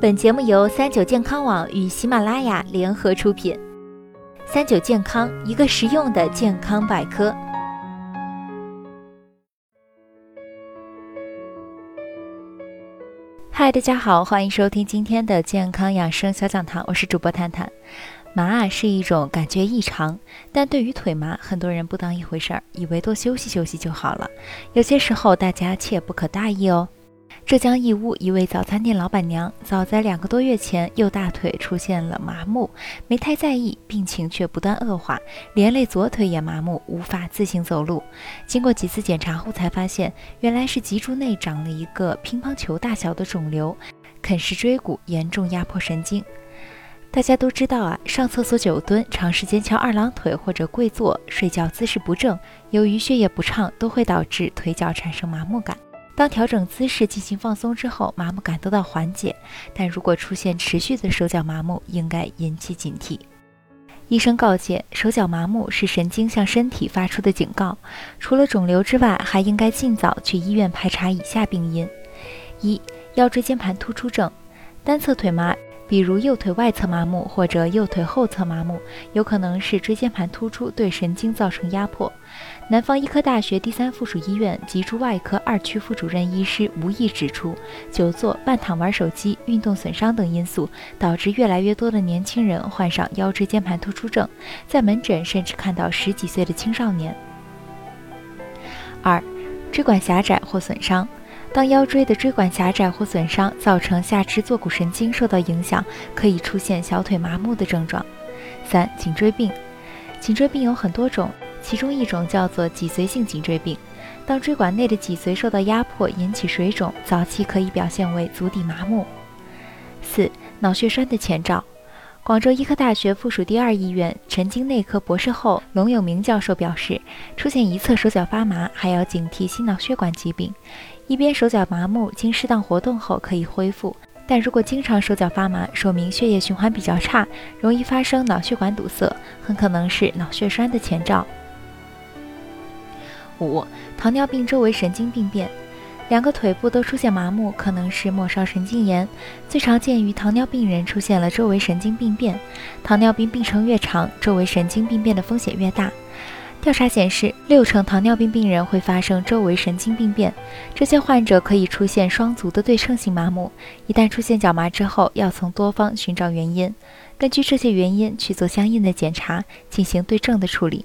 本节目由三九健康网与喜马拉雅联合出品。三九健康，一个实用的健康百科。嗨，大家好，欢迎收听今天的健康养生小讲堂，我是主播探探。麻啊是一种感觉异常，但对于腿麻，很多人不当一回事儿，以为多休息休息就好了。有些时候，大家切不可大意哦。浙江义乌一位早餐店老板娘，早在两个多月前，右大腿出现了麻木，没太在意，病情却不断恶化，连累左腿也麻木，无法自行走路。经过几次检查后，才发现原来是脊柱内长了一个乒乓球大小的肿瘤，啃食椎骨，严重压迫神经。大家都知道啊，上厕所久蹲、长时间翘二郎腿或者跪坐、睡觉姿势不正，由于血液不畅，都会导致腿脚产生麻木感。当调整姿势进行放松之后，麻木感得到缓解。但如果出现持续的手脚麻木，应该引起警惕。医生告诫，手脚麻木是神经向身体发出的警告。除了肿瘤之外，还应该尽早去医院排查以下病因：一、腰椎间盘突出症，单侧腿麻。比如右腿外侧麻木或者右腿后侧麻木，有可能是椎间盘突出对神经造成压迫。南方医科大学第三附属医院脊柱外科二区副主任医师吴毅指出，久坐、半躺、玩手机、运动损伤等因素，导致越来越多的年轻人患上腰椎间盘突出症，在门诊甚至看到十几岁的青少年。二、椎管狭窄或损伤。当腰椎的椎管狭窄或损伤，造成下肢坐骨神经受到影响，可以出现小腿麻木的症状。三、颈椎病，颈椎病有很多种，其中一种叫做脊髓性颈椎病。当椎管内的脊髓受到压迫，引起水肿，早期可以表现为足底麻木。四、脑血栓的前兆。广州医科大学附属第二医院神经内科博士后龙永明教授表示，出现一侧手脚发麻，还要警惕心脑血管疾病。一边手脚麻木，经适当活动后可以恢复，但如果经常手脚发麻，说明血液循环比较差，容易发生脑血管堵塞，很可能是脑血栓的前兆。五、糖尿病周围神经病变，两个腿部都出现麻木，可能是末梢神经炎，最常见于糖尿病人出现了周围神经病变。糖尿病病程越长，周围神经病变的风险越大。调查显示，六成糖尿病病人会发生周围神经病变，这些患者可以出现双足的对称性麻木。一旦出现脚麻之后，要从多方寻找原因，根据这些原因去做相应的检查，进行对症的处理。